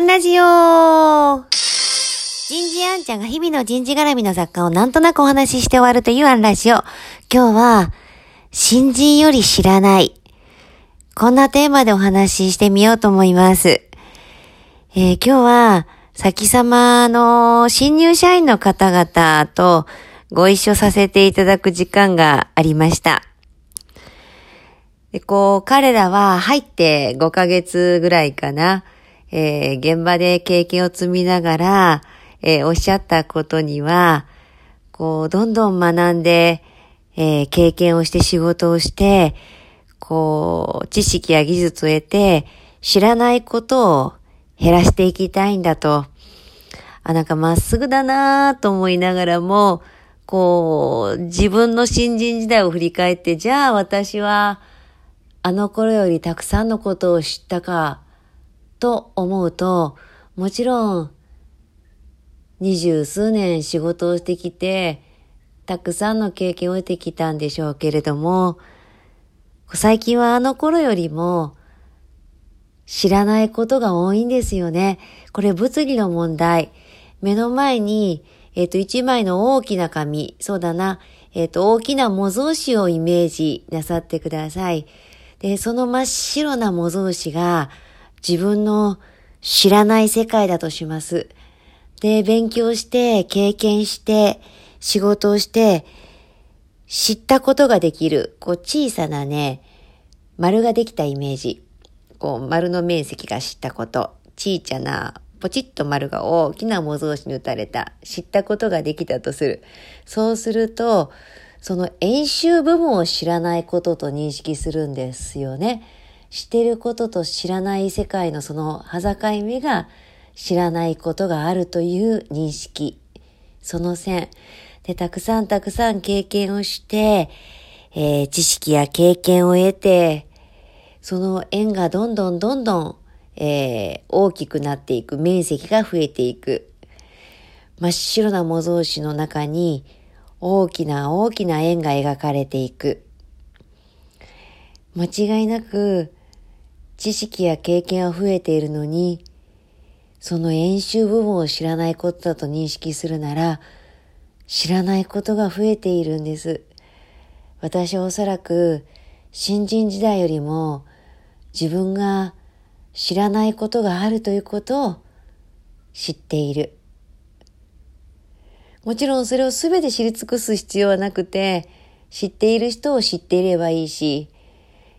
ンラジオ人事アンちゃんが日々の人事絡みの雑貨をなんとなくお話しして終わるというアンラジオ。今日は、新人より知らない。こんなテーマでお話ししてみようと思います。えー、今日は、先様の新入社員の方々とご一緒させていただく時間がありました。で、こう、彼らは入って5ヶ月ぐらいかな、えー、現場で経験を積みながら、えー、おっしゃったことには、こう、どんどん学んで、えー、経験をして仕事をして、こう、知識や技術を得て、知らないことを減らしていきたいんだと。あ、なんかまっすぐだなぁと思いながらも、こう、自分の新人時代を振り返って、じゃあ私は、あの頃よりたくさんのことを知ったか、と思うと、もちろん、二十数年仕事をしてきて、たくさんの経験を得てきたんでしょうけれども、最近はあの頃よりも、知らないことが多いんですよね。これ物理の問題。目の前に、えっ、ー、と、一枚の大きな紙、そうだな、えっ、ー、と、大きな模造紙をイメージなさってください。で、その真っ白な模造紙が自分の知らない世界だとします。で、勉強して、経験して、仕事をして、知ったことができる、こう小さなね、丸ができたイメージ。こう丸の面積が知ったこと。小さな、ポチッと丸が大きな模造紙に打たれた。知ったことができたとする。そうすると、その演習部分を知らないことと認識するんですよね。知ってることと知らない世界のその境目が知らないことがあるという認識。その線。で、たくさんたくさん経験をして、えー、知識や経験を得て、その円がどんどんどんどん、えー、大きくなっていく、面積が増えていく。真っ白な模造紙の中に大きな大きな円が描かれていく。間違いなく知識や経験は増えているのに、その演習部分を知らないことだと認識するなら、知らないことが増えているんです。私はおそらく新人時代よりも自分が知らないことがあるということを知っている。もちろんそれを全て知り尽くす必要はなくて、知っている人を知っていればいいし、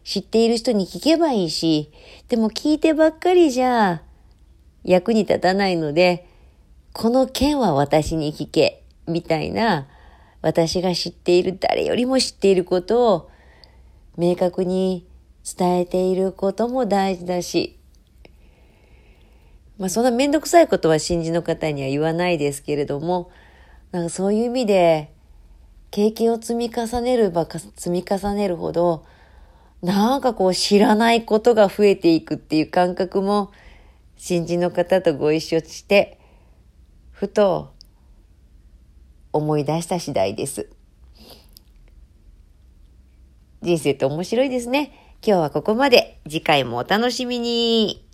知っている人に聞けばいいし、でも聞いてばっかりじゃ役に立たないので、この件は私に聞け、みたいな、私が知っている誰よりも知っていることを明確に伝えていることも大事だし、まあそんなめんどくさいことは新人の方には言わないですけれども、なんかそういう意味で、経験を積み重ねるば、積み重ねるほど、なんかこう知らないことが増えていくっていう感覚も、新人の方とご一緒して、ふと思い出した次第です。人生って面白いですね。今日はここまで。次回もお楽しみに。